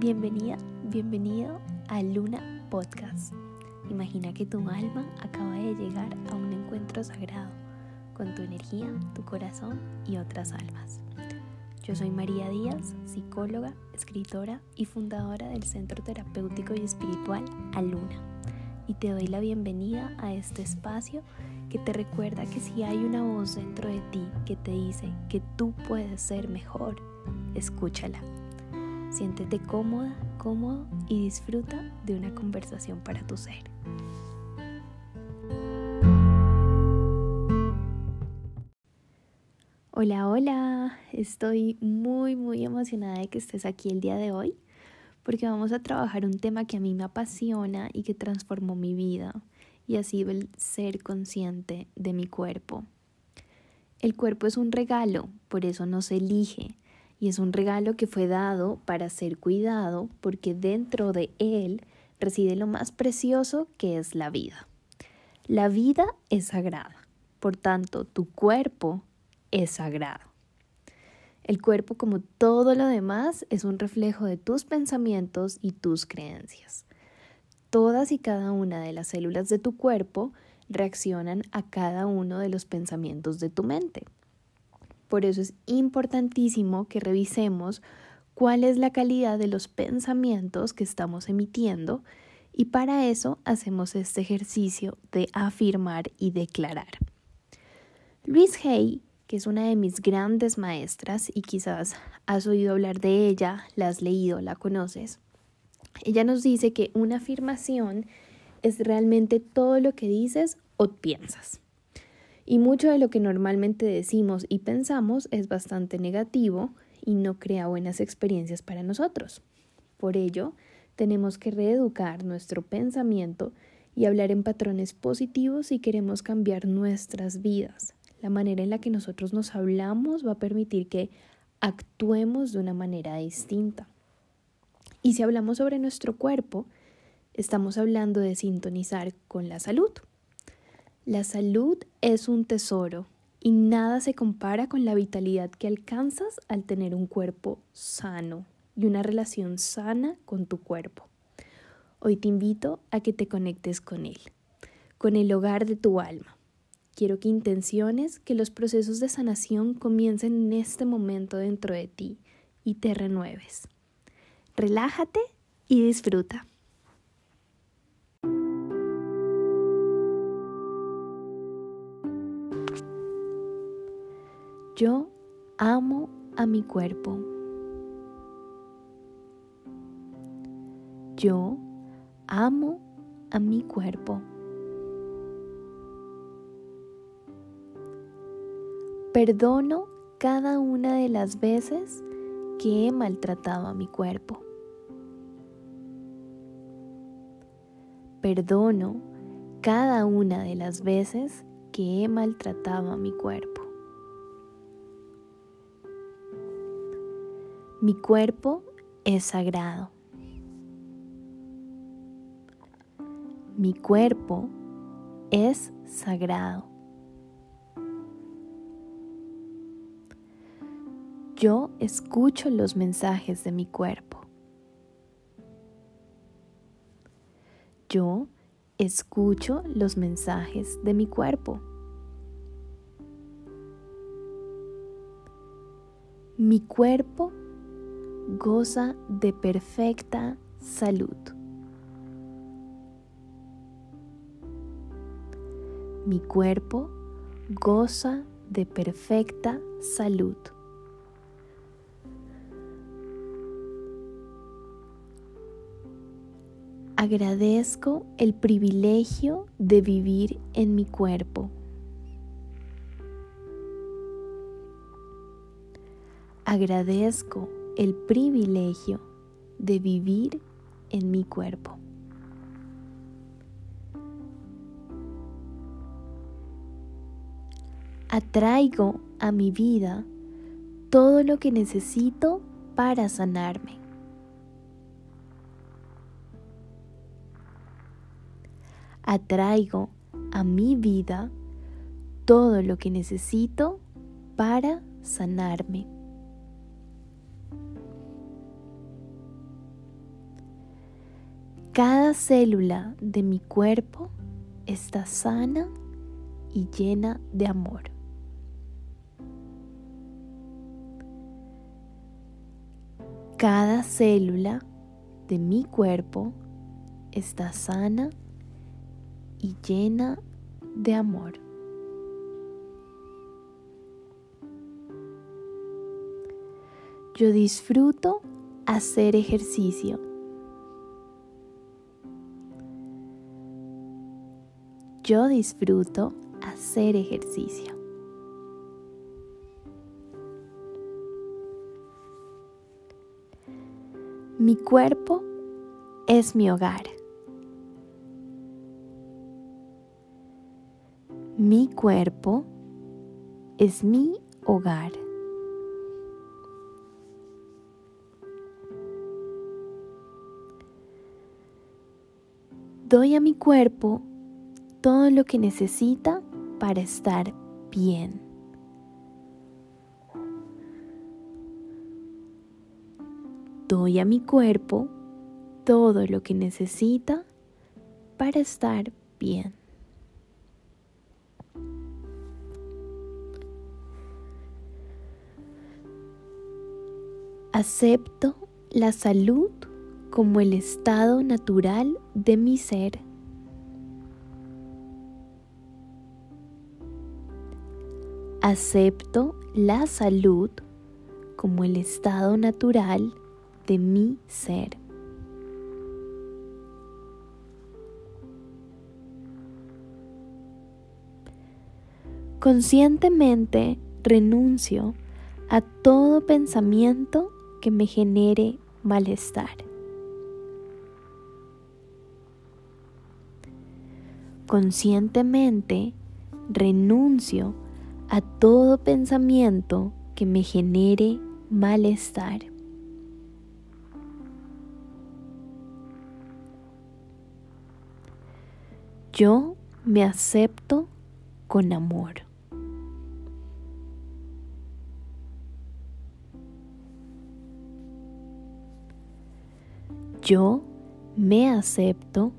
Bienvenida, bienvenido a Luna Podcast. Imagina que tu alma acaba de llegar a un encuentro sagrado con tu energía, tu corazón y otras almas. Yo soy María Díaz, psicóloga, escritora y fundadora del Centro Terapéutico y Espiritual Aluna. Y te doy la bienvenida a este espacio que te recuerda que si hay una voz dentro de ti que te dice que tú puedes ser mejor, escúchala. Siéntete cómoda, cómodo y disfruta de una conversación para tu ser. Hola, hola, estoy muy, muy emocionada de que estés aquí el día de hoy porque vamos a trabajar un tema que a mí me apasiona y que transformó mi vida y ha sido el ser consciente de mi cuerpo. El cuerpo es un regalo, por eso no se elige, y es un regalo que fue dado para ser cuidado porque dentro de él reside lo más precioso que es la vida. La vida es sagrada, por tanto tu cuerpo es sagrado. El cuerpo, como todo lo demás, es un reflejo de tus pensamientos y tus creencias. Todas y cada una de las células de tu cuerpo reaccionan a cada uno de los pensamientos de tu mente. Por eso es importantísimo que revisemos cuál es la calidad de los pensamientos que estamos emitiendo y para eso hacemos este ejercicio de afirmar y declarar. Luis Hay, que es una de mis grandes maestras y quizás has oído hablar de ella, la has leído, la conoces, ella nos dice que una afirmación es realmente todo lo que dices o piensas. Y mucho de lo que normalmente decimos y pensamos es bastante negativo y no crea buenas experiencias para nosotros. Por ello, tenemos que reeducar nuestro pensamiento y hablar en patrones positivos si queremos cambiar nuestras vidas. La manera en la que nosotros nos hablamos va a permitir que actuemos de una manera distinta. Y si hablamos sobre nuestro cuerpo, estamos hablando de sintonizar con la salud. La salud es un tesoro y nada se compara con la vitalidad que alcanzas al tener un cuerpo sano y una relación sana con tu cuerpo. Hoy te invito a que te conectes con él, con el hogar de tu alma. Quiero que intenciones que los procesos de sanación comiencen en este momento dentro de ti y te renueves relájate y disfruta. Yo amo a mi cuerpo. Yo amo a mi cuerpo. Perdono cada una de las veces que he maltratado a mi cuerpo. Perdono cada una de las veces que he maltratado a mi cuerpo. Mi cuerpo es sagrado. Mi cuerpo es sagrado. Yo escucho los mensajes de mi cuerpo. Yo escucho los mensajes de mi cuerpo. Mi cuerpo goza de perfecta salud. Mi cuerpo goza de perfecta salud. Agradezco el privilegio de vivir en mi cuerpo. Agradezco el privilegio de vivir en mi cuerpo. Atraigo a mi vida todo lo que necesito para sanarme. atraigo a mi vida todo lo que necesito para sanarme. Cada célula de mi cuerpo está sana y llena de amor. Cada célula de mi cuerpo está sana y llena de amor. Yo disfruto hacer ejercicio. Yo disfruto hacer ejercicio. Mi cuerpo es mi hogar. Mi cuerpo es mi hogar. Doy a mi cuerpo todo lo que necesita para estar bien. Doy a mi cuerpo todo lo que necesita para estar bien. Acepto la salud como el estado natural de mi ser. Acepto la salud como el estado natural de mi ser. Conscientemente renuncio a todo pensamiento que me genere malestar. Conscientemente renuncio a todo pensamiento que me genere malestar. Yo me acepto con amor. Yo me acepto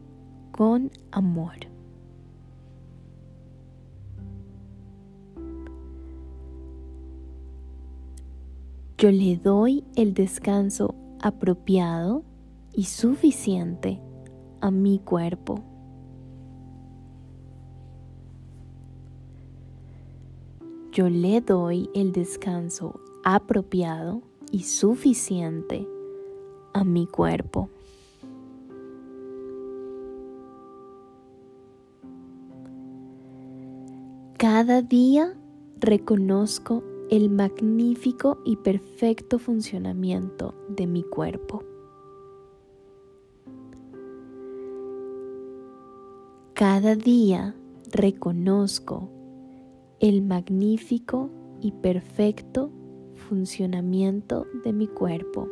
con amor. Yo le doy el descanso apropiado y suficiente a mi cuerpo. Yo le doy el descanso apropiado y suficiente a mi cuerpo. Cada día reconozco el magnífico y perfecto funcionamiento de mi cuerpo. Cada día reconozco el magnífico y perfecto funcionamiento de mi cuerpo.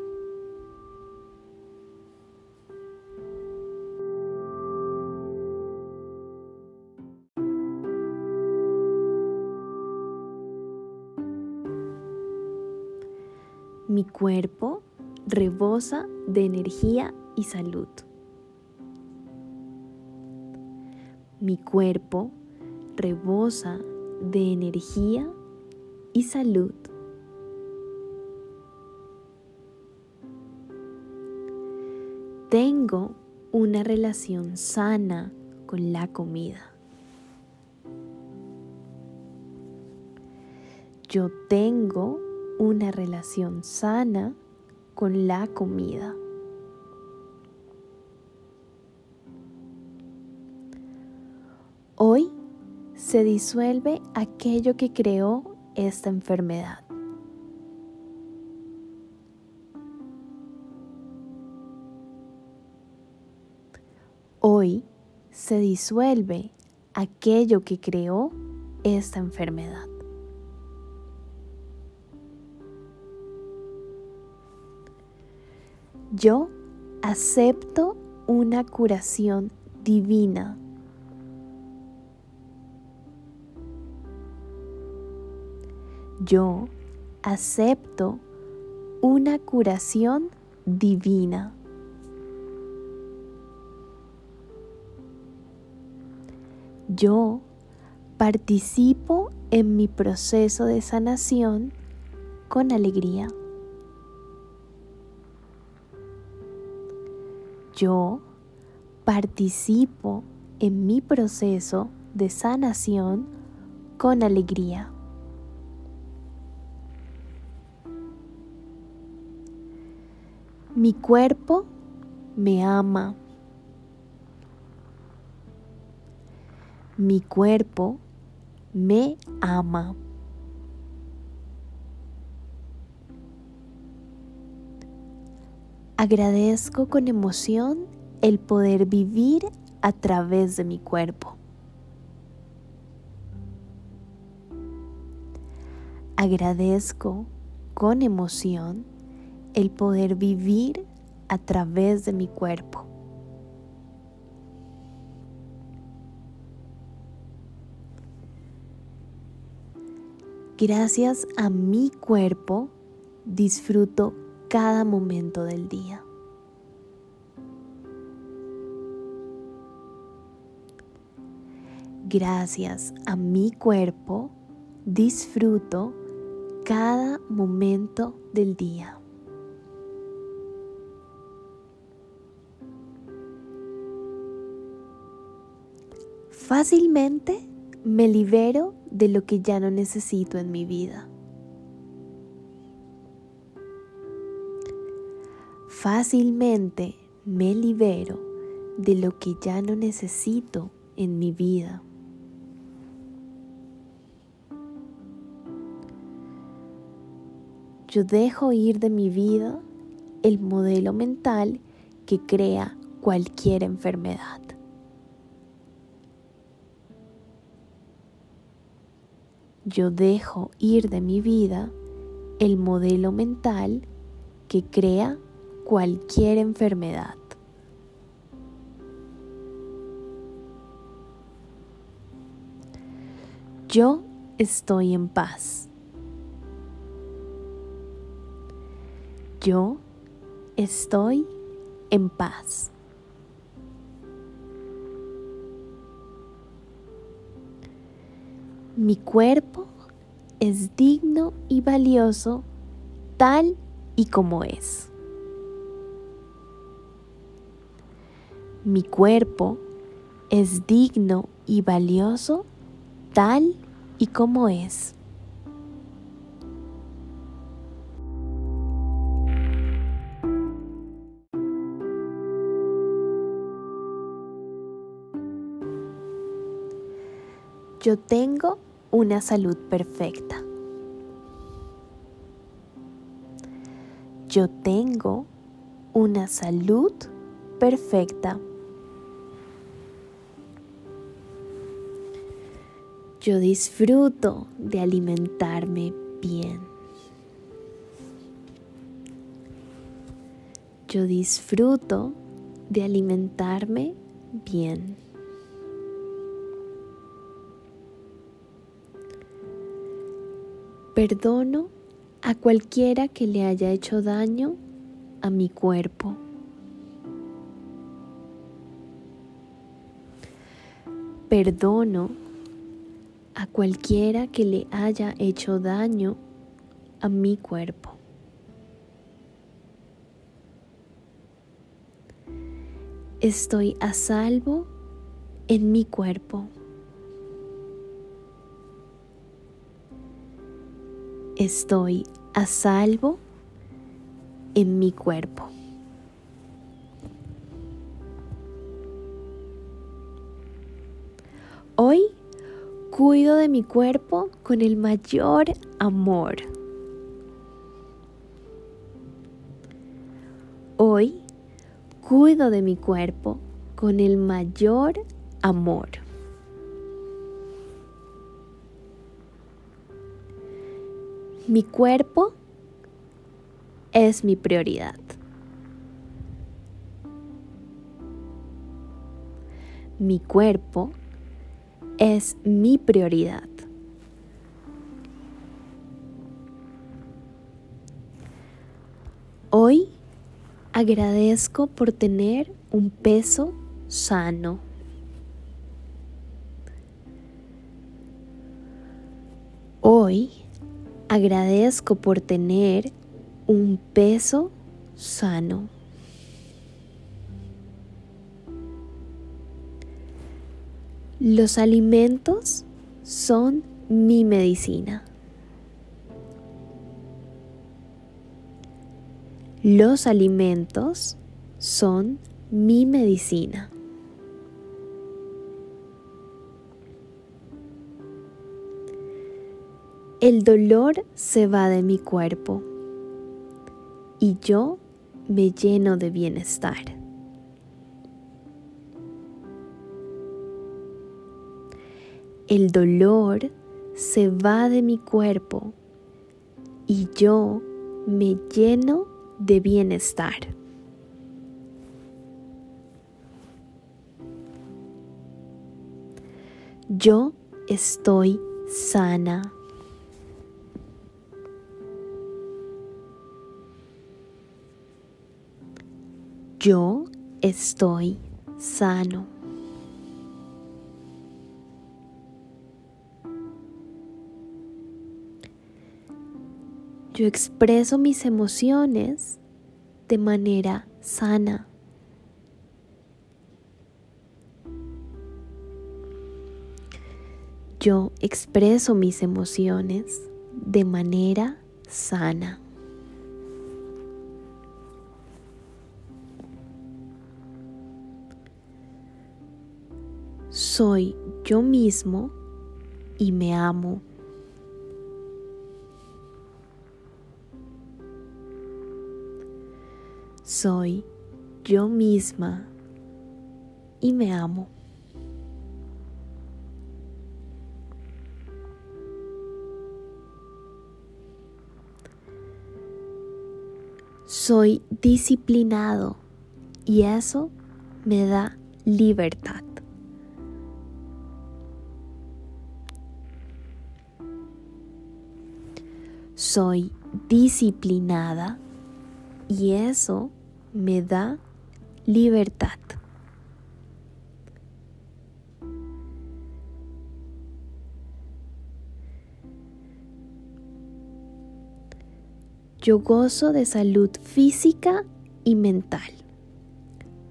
Mi cuerpo rebosa de energía y salud. Mi cuerpo rebosa de energía y salud. Tengo una relación sana con la comida. Yo tengo una relación sana con la comida. Hoy se disuelve aquello que creó esta enfermedad. Hoy se disuelve aquello que creó esta enfermedad. Yo acepto una curación divina. Yo acepto una curación divina. Yo participo en mi proceso de sanación con alegría. Yo participo en mi proceso de sanación con alegría. Mi cuerpo me ama. Mi cuerpo me ama. Agradezco con emoción el poder vivir a través de mi cuerpo. Agradezco con emoción el poder vivir a través de mi cuerpo. Gracias a mi cuerpo disfruto cada momento del día. Gracias a mi cuerpo disfruto cada momento del día. Fácilmente me libero de lo que ya no necesito en mi vida. Fácilmente me libero de lo que ya no necesito en mi vida. Yo dejo ir de mi vida el modelo mental que crea cualquier enfermedad. yo dejo ir de mi vida el modelo mental que crea cualquier enfermedad. Yo estoy en paz. Yo estoy en paz. Mi cuerpo es digno y valioso tal y como es. Mi cuerpo es digno y valioso tal y como es. Yo tengo una salud perfecta. Yo tengo una salud perfecta. Yo disfruto de alimentarme bien. Yo disfruto de alimentarme bien. Perdono a cualquiera que le haya hecho daño a mi cuerpo. Perdono a cualquiera que le haya hecho daño a mi cuerpo. Estoy a salvo en mi cuerpo. estoy a salvo en mi cuerpo. Cuido de mi cuerpo con el mayor amor. Hoy cuido de mi cuerpo con el mayor amor. Mi cuerpo es mi prioridad. Mi cuerpo es mi prioridad. Hoy agradezco por tener un peso sano. Hoy agradezco por tener un peso sano. Los alimentos son mi medicina. Los alimentos son mi medicina. El dolor se va de mi cuerpo y yo me lleno de bienestar. El dolor se va de mi cuerpo y yo me lleno de bienestar. Yo estoy sana. Yo estoy sano. Yo expreso mis emociones de manera sana. Yo expreso mis emociones de manera sana. Soy yo mismo y me amo. Soy yo misma y me amo. Soy disciplinado y eso me da libertad. Soy disciplinada y eso me da libertad. Yo gozo de salud física y mental.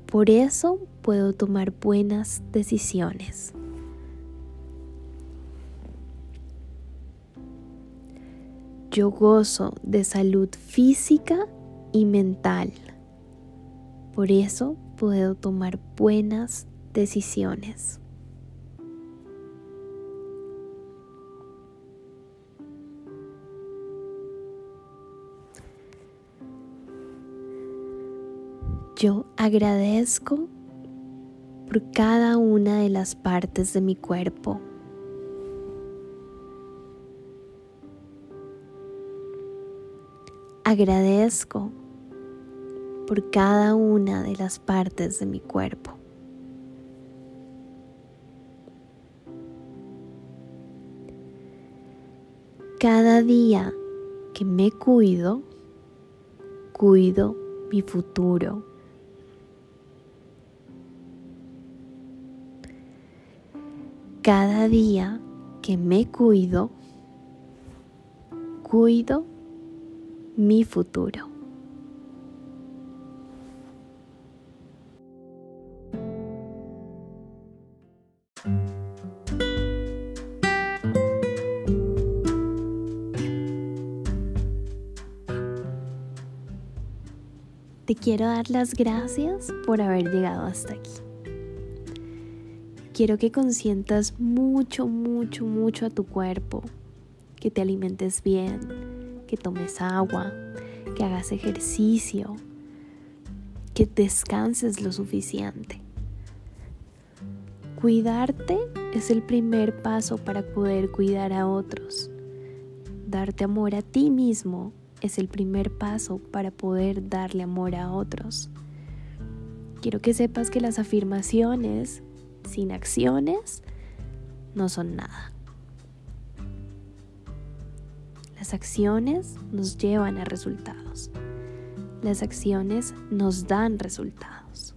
Por eso puedo tomar buenas decisiones. Yo gozo de salud física y mental. Por eso puedo tomar buenas decisiones. Yo agradezco por cada una de las partes de mi cuerpo. Agradezco por cada una de las partes de mi cuerpo. Cada día que me cuido, cuido mi futuro. Cada día que me cuido, cuido mi futuro. Te quiero dar las gracias por haber llegado hasta aquí. Quiero que consientas mucho, mucho, mucho a tu cuerpo, que te alimentes bien, que tomes agua, que hagas ejercicio, que descanses lo suficiente. Cuidarte es el primer paso para poder cuidar a otros. Darte amor a ti mismo es el primer paso para poder darle amor a otros. Quiero que sepas que las afirmaciones sin acciones no son nada. Las acciones nos llevan a resultados. Las acciones nos dan resultados.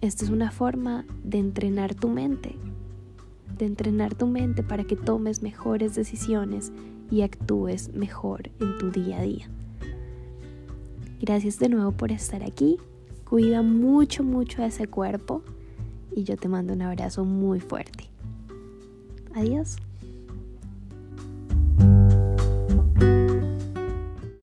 Esta es una forma de entrenar tu mente, de entrenar tu mente para que tomes mejores decisiones y actúes mejor en tu día a día. Gracias de nuevo por estar aquí. Cuida mucho, mucho ese cuerpo y yo te mando un abrazo muy fuerte. Adiós.